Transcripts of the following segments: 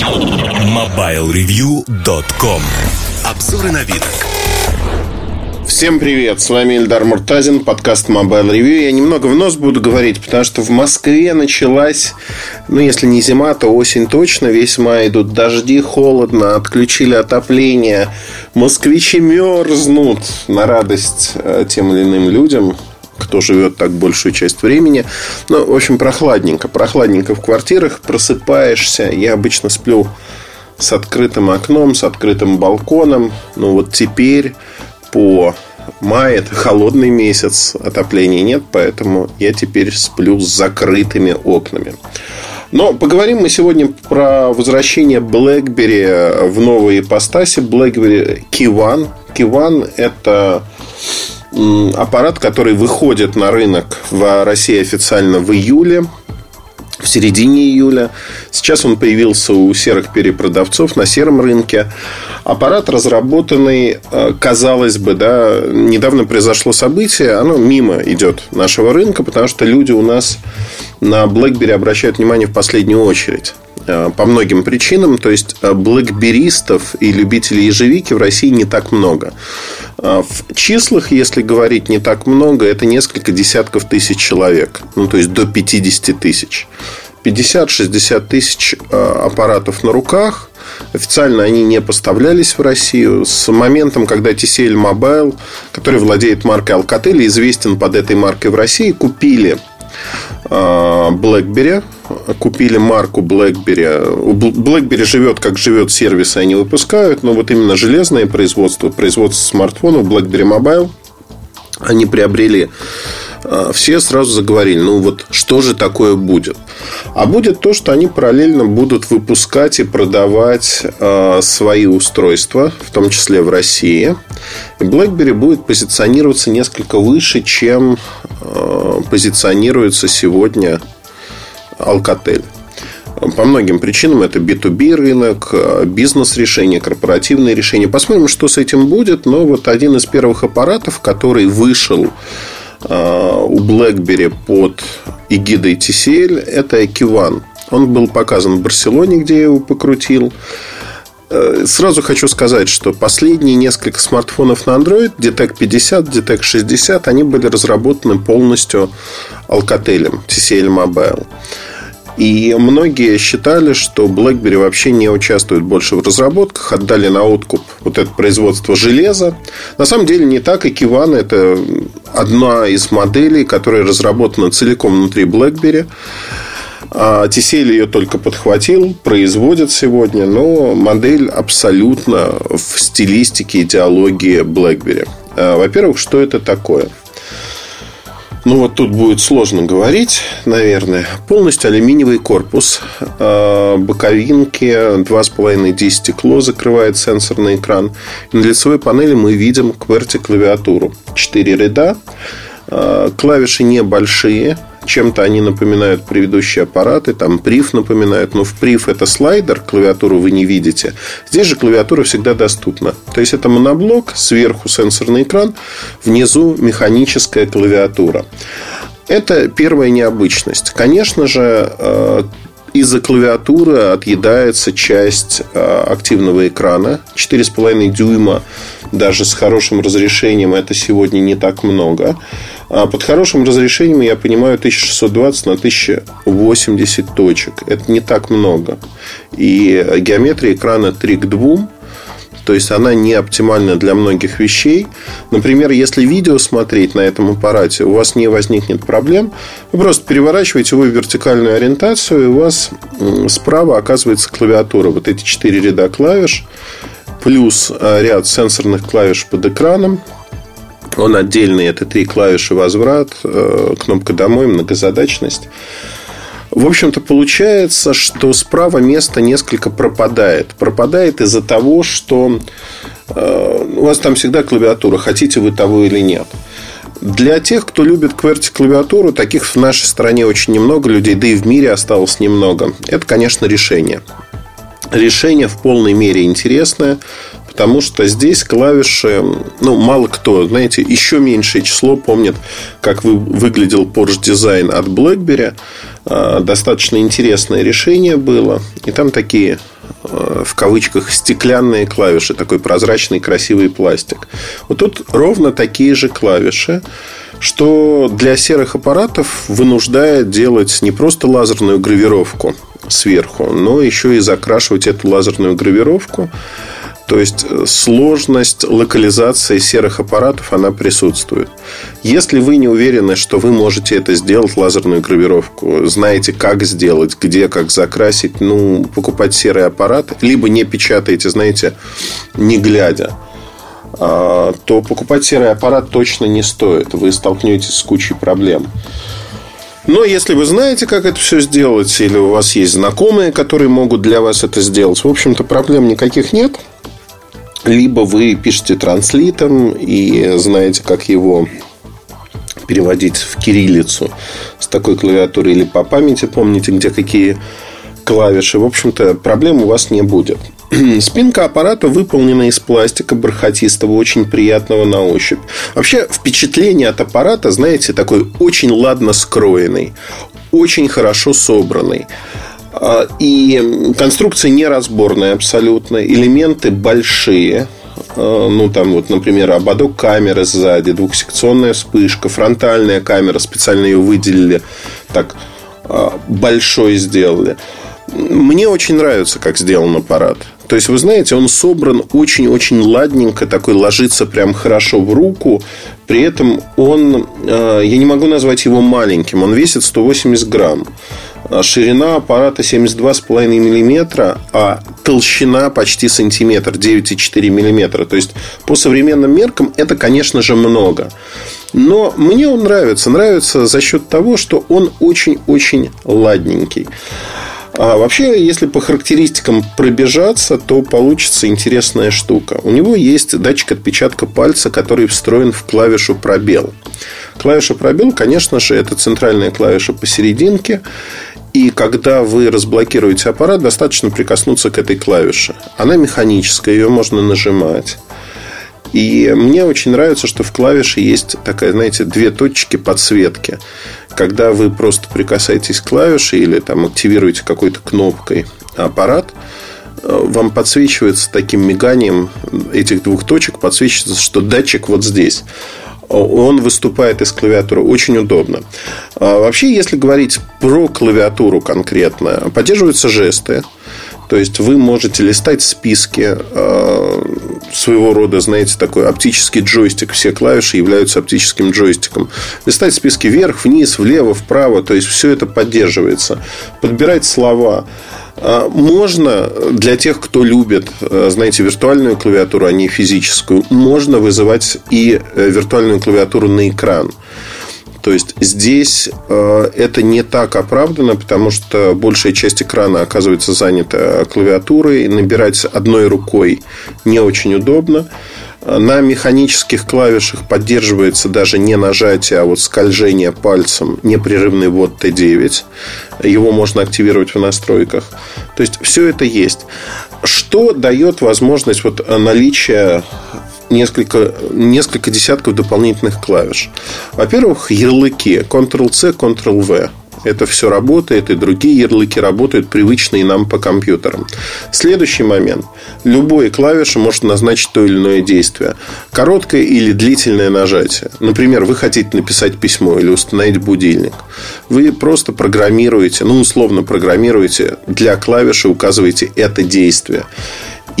MobileReview.com Обзоры на вид. Всем привет, с вами Эльдар Муртазин, подкаст Mobile Review. Я немного в нос буду говорить, потому что в Москве началась, ну, если не зима, то осень точно. Весь май идут дожди, холодно, отключили отопление. Москвичи мерзнут на радость э, тем или иным людям кто живет так большую часть времени. Ну, в общем, прохладненько. Прохладненько в квартирах. Просыпаешься. Я обычно сплю с открытым окном, с открытым балконом. Ну, вот теперь по май это холодный месяц, отопления нет, поэтому я теперь сплю с закрытыми окнами. Но поговорим мы сегодня про возвращение BlackBerry в новые ипостаси. BlackBerry Key One. это аппарат, который выходит на рынок в России официально в июле в середине июля. Сейчас он появился у серых перепродавцов на сером рынке. Аппарат разработанный, э, казалось бы, да, недавно произошло событие, оно мимо идет нашего рынка, потому что люди у нас на BlackBerry обращают внимание в последнюю очередь. Э, по многим причинам. То есть, э, блэкберистов и любителей ежевики в России не так много. Э, в числах, если говорить не так много, это несколько десятков тысяч человек. Ну, то есть, до 50 тысяч. 50-60 тысяч аппаратов на руках. Официально они не поставлялись в Россию. С моментом, когда TCL Mobile, который владеет маркой Alcatel, известен под этой маркой в России, купили BlackBerry купили марку BlackBerry. BlackBerry живет, как живет сервис, они выпускают, но вот именно железное производство, производство смартфонов BlackBerry Mobile, они приобрели а, все сразу заговорили, ну вот что же такое будет? А будет то, что они параллельно будут выпускать и продавать э, свои устройства, в том числе в России. И BlackBerry будет позиционироваться несколько выше, чем э, позиционируется сегодня Alcatel. По многим причинам это B2B рынок, бизнес-решения, корпоративные решения. Посмотрим, что с этим будет. Но вот один из первых аппаратов, который вышел а, у BlackBerry под эгидой TCL, это Ekivan. Он был показан в Барселоне, где я его покрутил. Э, сразу хочу сказать, что последние несколько смартфонов на Android, DTEC 50, DTEC 60, они были разработаны полностью Alcatel, TCL Mobile. И многие считали, что BlackBerry вообще не участвует больше в разработках, отдали на откуп вот это производство железа. На самом деле не так, и Kivan это одна из моделей, которая разработана целиком внутри BlackBerry. А TCL ее только подхватил, производит сегодня, но модель абсолютно в стилистике идеологии BlackBerry. А, во-первых, что это такое? Ну, вот тут будет сложно говорить, наверное. Полностью алюминиевый корпус. А, боковинки 2,5D стекло закрывает сенсорный экран. И на лицевой панели мы видим QWERTY клавиатуру. Четыре ряда. А, клавиши небольшие, чем-то они напоминают предыдущие аппараты, там прив напоминают, но в прив это слайдер, клавиатуру вы не видите. Здесь же клавиатура всегда доступна. То есть это моноблок, сверху сенсорный экран, внизу механическая клавиатура. Это первая необычность. Конечно же, э, из-за клавиатуры отъедается часть э, активного экрана. 4,5 дюйма даже с хорошим разрешением это сегодня не так много. А под хорошим разрешением я понимаю 1620 на 1080 точек. Это не так много. И геометрия экрана 3 к 2 то есть она не оптимальна для многих вещей. Например, если видео смотреть на этом аппарате, у вас не возникнет проблем. Вы просто переворачиваете его в вертикальную ориентацию, и у вас справа оказывается клавиатура. Вот эти четыре ряда клавиш, плюс э, ряд сенсорных клавиш под экраном. Он отдельный, это три клавиши возврат, э, кнопка домой, многозадачность. В общем-то, получается, что справа место несколько пропадает. Пропадает из-за того, что э, у вас там всегда клавиатура, хотите вы того или нет. Для тех, кто любит QWERTY клавиатуру, таких в нашей стране очень немного людей, да и в мире осталось немного. Это, конечно, решение. Решение в полной мере интересное, потому что здесь клавиши, ну, мало кто, знаете, еще меньшее число помнит, как вы, выглядел Porsche Design от BlackBerry. А, достаточно интересное решение было. И там такие э, в кавычках стеклянные клавиши, такой прозрачный красивый пластик. Вот тут ровно такие же клавиши, что для серых аппаратов вынуждает делать не просто лазерную гравировку сверху, но еще и закрашивать эту лазерную гравировку то есть э, сложность локализации серых аппаратов, она присутствует. Если вы не уверены, что вы можете это сделать, лазерную гравировку, знаете, как сделать, где, как закрасить, ну, покупать серый аппарат, либо не печатаете, знаете, не глядя, а, то покупать серый аппарат точно не стоит. Вы столкнетесь с кучей проблем. Но если вы знаете, как это все сделать, или у вас есть знакомые, которые могут для вас это сделать, в общем-то, проблем никаких нет – либо вы пишете транслитом и знаете, как его переводить в кириллицу с такой клавиатурой или по памяти помните, где какие клавиши. В общем-то, проблем у вас не будет. Спинка аппарата выполнена из пластика бархатистого, очень приятного на ощупь. Вообще, впечатление от аппарата, знаете, такой очень ладно скроенный, очень хорошо собранный. А, и конструкция неразборная абсолютно. Элементы большие. А, ну, там вот, например, ободок камеры сзади, двухсекционная вспышка, фронтальная камера, специально ее выделили, так а, большой сделали. Мне очень нравится, как сделан аппарат. То есть, вы знаете, он собран очень-очень ладненько, такой ложится прям хорошо в руку. При этом он, я не могу назвать его маленьким, он весит 180 грамм. А ширина аппарата 72,5 мм, а толщина почти сантиметр, 9,4 мм. То есть, по современным меркам это, конечно же, много. Но мне он нравится. Нравится за счет того, что он очень-очень ладненький. А вообще, если по характеристикам пробежаться, то получится интересная штука. У него есть датчик отпечатка пальца, который встроен в клавишу пробел. Клавиша пробел, конечно же, это центральная клавиша посерединке. И когда вы разблокируете аппарат, достаточно прикоснуться к этой клавише. Она механическая, ее можно нажимать. И мне очень нравится, что в клавише есть такая, знаете, две точки подсветки. Когда вы просто прикасаетесь к клавише или там активируете какой-то кнопкой аппарат, э, вам подсвечивается таким миганием этих двух точек, подсвечивается, что датчик вот здесь он выступает из клавиатуры. Очень удобно. А вообще, если говорить про клавиатуру конкретно, поддерживаются жесты. То есть вы можете листать списки а, своего рода, знаете, такой оптический джойстик. Все клавиши являются оптическим джойстиком. Листать списки вверх, вниз, влево, вправо. То есть все это поддерживается. Подбирать слова. А, можно для тех, кто любит, э, знаете, виртуальную клавиатуру, а не физическую, можно вызывать и э, виртуальную клавиатуру на экран. То есть здесь э, это не так оправдано, потому что большая часть экрана оказывается занята клавиатурой. Набирать одной рукой не очень удобно. На механических клавишах поддерживается даже не нажатие, а вот скольжение пальцем, непрерывный ввод Т9. Его можно активировать в настройках. То есть все это есть. Что дает возможность вот наличия несколько, несколько десятков дополнительных клавиш. Во-первых, ярлыки Ctrl-C, Ctrl-V. Это все работает, и другие ярлыки работают привычные нам по компьютерам. Следующий момент. Любой клавиши может назначить то или иное действие. Короткое или длительное нажатие. Например, вы хотите написать письмо или установить будильник. Вы просто программируете, ну, условно программируете для клавиши, указываете это действие.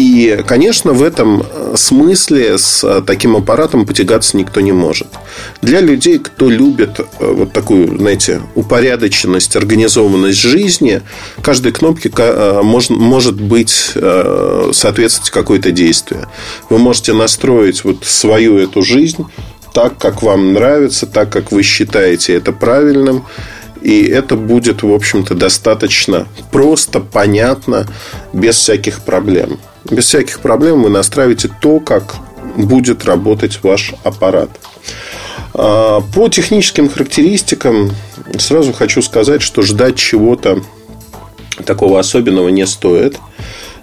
И, конечно, в этом э, смысле с э, таким аппаратом потягаться никто не может. Для людей, кто любит э, вот такую, знаете, упорядоченность, организованность жизни, каждой кнопке может, быть соответствовать какое-то действие. Вы можете настроить вот свою эту жизнь так, как вам нравится, так, как вы считаете это правильным. И это будет, в общем-то, достаточно просто, понятно, без всяких проблем. Без всяких проблем вы настраиваете то, как будет работать ваш аппарат. А, по техническим характеристикам сразу хочу сказать, что ждать чего-то такого особенного не стоит.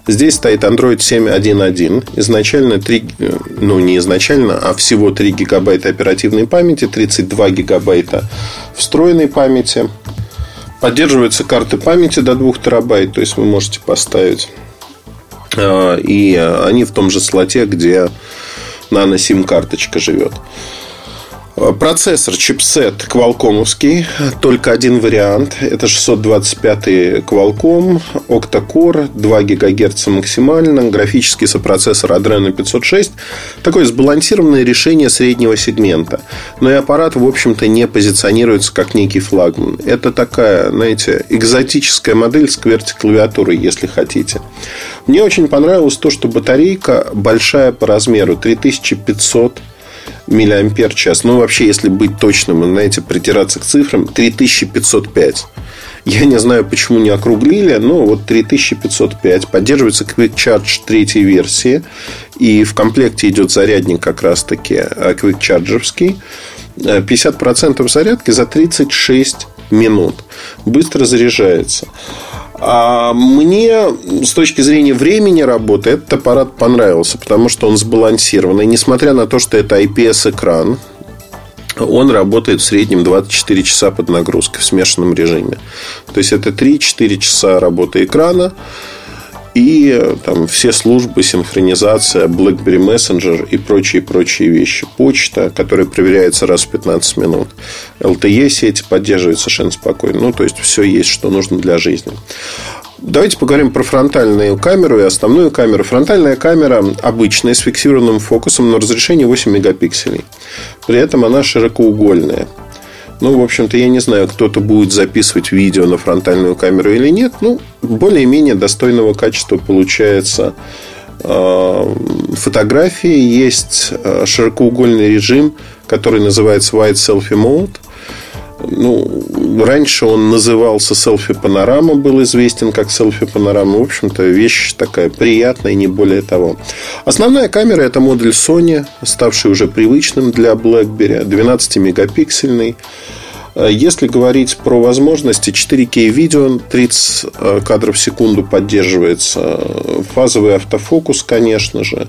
Здесь стоит Android 7.1.1. Изначально 3, ну не изначально, а всего 3 гигабайта оперативной памяти, 32 гигабайта встроенной памяти. Поддерживаются карты памяти до 2 терабайт, то есть вы можете поставить И они в том же слоте, где нано-сим-карточка живет. Процессор, чипсет квалкомовский, только один вариант. Это 625 Qualcomm, octa-core, 2 ГГц максимально, графический сопроцессор Adreno 506. Такое сбалансированное решение среднего сегмента. Но и аппарат, в общем-то, не позиционируется как некий флагман. Это такая, знаете, экзотическая модель с QWERTY-клавиатурой, если хотите. Мне очень понравилось то, что батарейка большая по размеру, 3500 миллиампер час. Ну, вообще, если быть точным, знаете, притираться к цифрам, 3505. Я не знаю, почему не округлили, но вот 3505. Поддерживается Quick Charge третьей версии. И в комплекте идет зарядник как раз-таки Quick Charge'овский. 50% э, зарядки за 36 минут. Быстро заряжается. А мне с точки зрения времени работы этот аппарат понравился, потому что он сбалансированный. Несмотря на то, что это IPS-экран, он работает в среднем 24 часа под нагрузкой в смешанном режиме. То есть это 3-4 часа работы экрана и там все службы, синхронизация, BlackBerry Messenger и прочие-прочие вещи. Почта, которая проверяется раз в 15 минут. LTE сети поддерживает совершенно спокойно. Ну, то есть, все есть, что нужно для жизни. Давайте поговорим про фронтальную камеру и основную камеру. Фронтальная камера обычная, с фиксированным фокусом на разрешении 8 мегапикселей. При этом она широкоугольная. Ну, в общем-то, я не знаю, кто-то будет записывать видео на фронтальную камеру или нет. Ну, более-менее достойного качества получается э, фотографии. Есть э, широкоугольный режим, который называется Wide Selfie Mode. Ну, раньше он назывался селфи панорама, был известен как селфи панорама. В общем-то, вещь такая приятная, не более того. Основная камера это модуль Sony, ставший уже привычным для BlackBerry, 12-мегапиксельный. Если говорить про возможности, 4К видео, 30 э, кадров в секунду поддерживается. Фазовый автофокус, конечно же.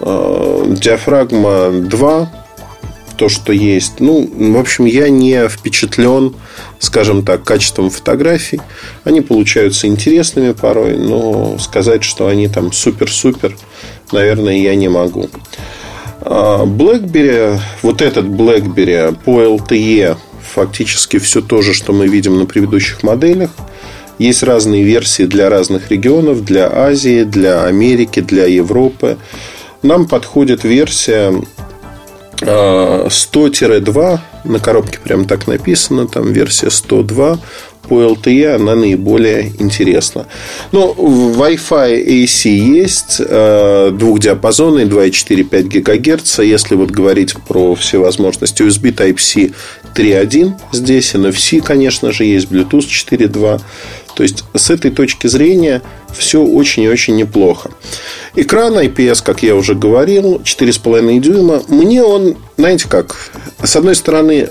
Э, диафрагма 2 то, что есть. Ну, в общем, я не впечатлен, скажем так, качеством фотографий. Они получаются интересными порой, но сказать, что они там супер-супер, наверное, я не могу. А, BlackBerry, вот этот BlackBerry по LTE фактически все то же, что мы видим на предыдущих моделях. Есть разные версии для разных регионов, для Азии, для Америки, для Европы. Нам подходит версия 100-2 на коробке прям так написано, там версия 102 по LTE она наиболее интересна. Ну, Wi-Fi AC есть, э, двухдиапазонный, 2,4-5 ГГц. Если вот говорить про все возможности USB Type-C 3.1 здесь, NFC, конечно же, есть, Bluetooth 4.2. То есть, с этой точки зрения, все очень и очень неплохо. Экран IPS, как я уже говорил, 4,5 дюйма. Мне он, знаете как, с одной стороны,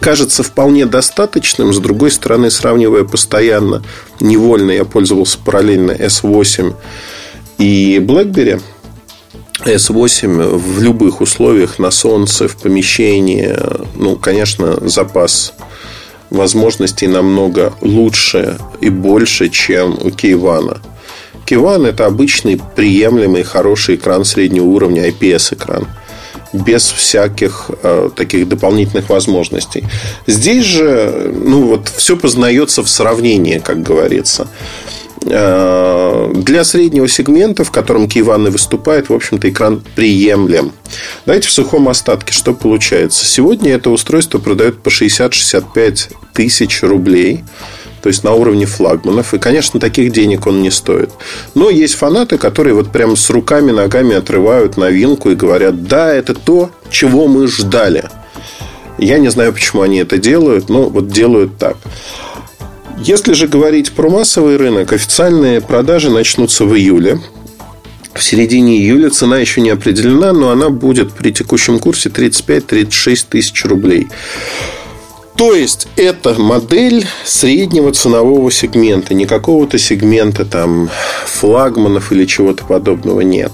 кажется вполне достаточным. С другой стороны, сравнивая постоянно, невольно я пользовался параллельно S8 и BlackBerry. S8 в любых условиях, на солнце, в помещении, ну, конечно, запас возможностей намного лучше и больше, чем у Кейвана. Кейван – это обычный, приемлемый, хороший экран среднего уровня, IPS-экран без всяких э, таких дополнительных возможностей. Здесь же, ну вот, все познается в сравнении, как говорится. Э, для среднего сегмента, в котором Киеван и выступает, в общем-то, экран приемлем. Давайте в сухом остатке, что получается. Сегодня это устройство продают по 60-65 тысяч рублей. То есть на уровне флагманов. И, конечно, таких денег он не стоит. Но есть фанаты, которые вот прям с руками, ногами отрывают новинку и говорят, да, это то, чего мы ждали. Я не знаю, почему они это делают, но вот делают так. Если же говорить про массовый рынок, официальные продажи начнутся в июле. В середине июля цена еще не определена, но она будет при текущем курсе 35-36 тысяч рублей. То есть, это модель среднего ценового сегмента. Не какого-то сегмента там флагманов или чего-то подобного нет.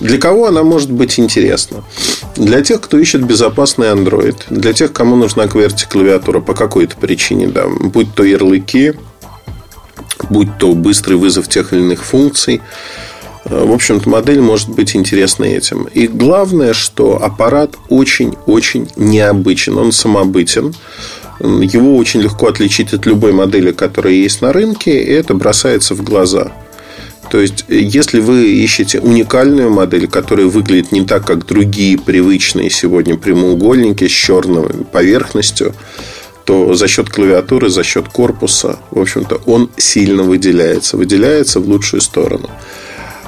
Для кого она может быть интересна? Для тех, кто ищет безопасный Android, для тех, кому нужна QWERTY клавиатура по какой-то причине, да, будь то ярлыки, будь то быстрый вызов тех или иных функций, В общем-то, модель может быть интересна этим. И главное, что аппарат очень-очень необычен. Он самобытен. Его очень легко отличить от любой модели, которая есть на рынке, и это бросается в глаза. То есть, если вы ищете уникальную модель, которая выглядит не так, как другие привычные сегодня прямоугольники с черной поверхностью, то за счет клавиатуры, за счет корпуса, в общем-то, он сильно выделяется. Выделяется в лучшую сторону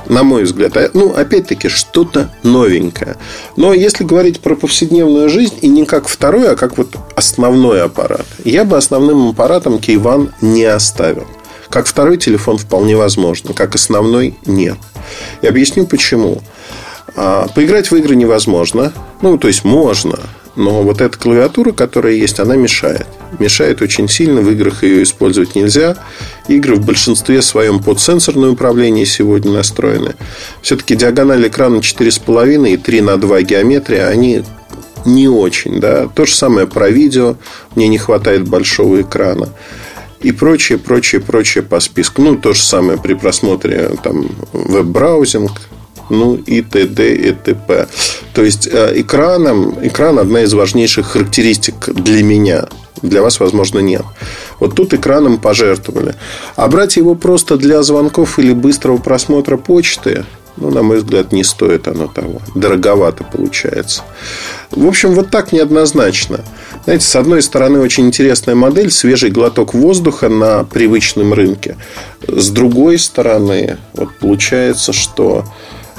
на мой взгляд. А, ну, опять-таки, что-то новенькое. Но если говорить про повседневную жизнь, и не как второй, а как вот основной аппарат, я бы основным аппаратом K1 не оставил. Как второй телефон вполне возможно, как основной нет. И объясню почему. А, поиграть в игры невозможно. Ну, то есть можно, но вот эта клавиатура, которая есть, она мешает. Мешает очень сильно, в играх ее использовать нельзя. Игры в большинстве своем под сенсорное управление сегодня настроены. Все-таки диагональ экрана 4,5 и 3 на 2 геометрия, они не очень. Да? То же самое про видео. Мне не хватает большого экрана. И прочее, прочее, прочее по списку. Ну, то же самое при просмотре там, веб-браузинг, ну и т.д. и т.п. То есть э, экраном, экран одна из важнейших характеристик для меня. Для вас, возможно, нет. Вот тут экраном пожертвовали. А брать его просто для звонков или быстрого просмотра почты, ну, на мой взгляд, не стоит оно того. Дороговато получается. В общем, вот так неоднозначно. Знаете, с одной стороны, очень интересная модель, свежий глоток воздуха на привычном рынке. С другой стороны, вот получается, что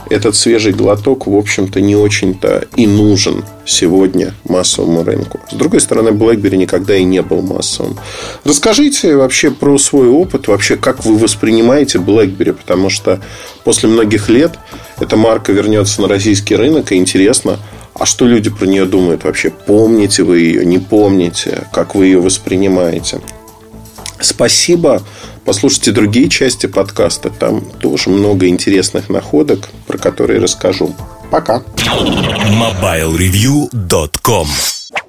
этот свежий глоток, в общем-то, не очень-то и нужен сегодня массовому рынку. С другой стороны, BlackBerry никогда и не был массовым. Расскажите вообще про свой опыт, вообще как вы воспринимаете BlackBerry, потому что после многих лет эта марка вернется на российский рынок, и интересно, а что люди про нее думают вообще? Помните вы ее, не помните? Как вы ее воспринимаете? Спасибо. Послушайте другие части подкаста. Там тоже много интересных находок, про которые расскажу. Пока. MobileReview.com